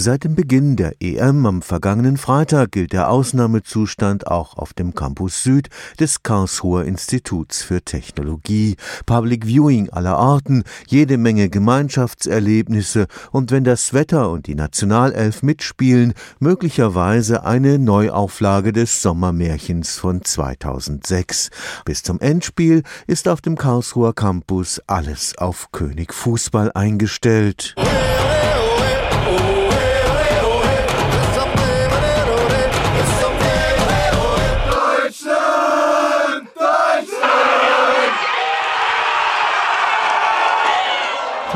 Seit dem Beginn der EM am vergangenen Freitag gilt der Ausnahmezustand auch auf dem Campus Süd des Karlsruher Instituts für Technologie. Public Viewing aller Arten, jede Menge Gemeinschaftserlebnisse und wenn das Wetter und die Nationalelf mitspielen, möglicherweise eine Neuauflage des Sommermärchens von 2006. Bis zum Endspiel ist auf dem Karlsruher Campus alles auf König Fußball eingestellt.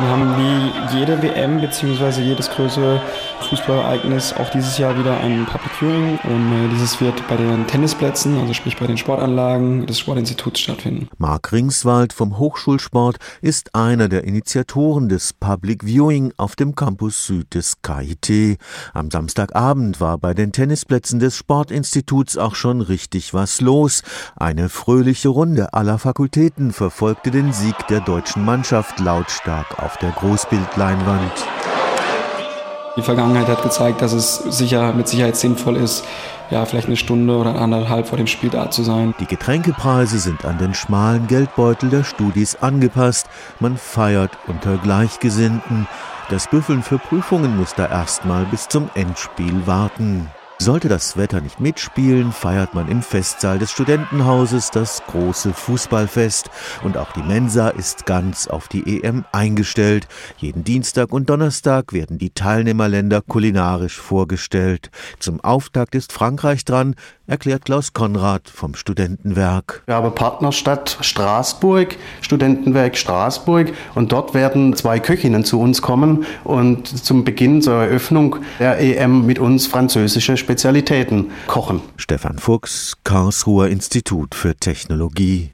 Wir haben wie jede WM bzw. jedes größere Fußballereignis auch dieses Jahr wieder ein Public Viewing und äh, dieses wird bei den Tennisplätzen, also sprich bei den Sportanlagen des Sportinstituts stattfinden. Marc Ringswald vom Hochschulsport ist einer der Initiatoren des Public Viewing auf dem Campus Süd des KIT. Am Samstagabend war bei den Tennisplätzen des Sportinstituts auch schon richtig was los. Eine fröhliche Runde aller Fakultäten verfolgte den Sieg der deutschen Mannschaft lautstark auf der Großbildleinwand. Die Vergangenheit hat gezeigt, dass es sicher mit Sicherheit sinnvoll ist, ja, vielleicht eine Stunde oder anderthalb vor dem Spiel da zu sein. Die Getränkepreise sind an den schmalen Geldbeutel der Studis angepasst. Man feiert unter Gleichgesinnten. Das Büffeln für Prüfungen muss da erstmal bis zum Endspiel warten. Sollte das Wetter nicht mitspielen, feiert man im Festsaal des Studentenhauses das große Fußballfest und auch die Mensa ist ganz auf die EM eingestellt. Jeden Dienstag und Donnerstag werden die Teilnehmerländer kulinarisch vorgestellt. Zum Auftakt ist Frankreich dran, erklärt Klaus Konrad vom Studentenwerk. Wir haben Partnerstadt Straßburg, Studentenwerk Straßburg und dort werden zwei Köchinnen zu uns kommen und zum Beginn zur Eröffnung der EM mit uns französische Spezialitäten kochen. Stefan Fuchs, Karlsruher Institut für Technologie.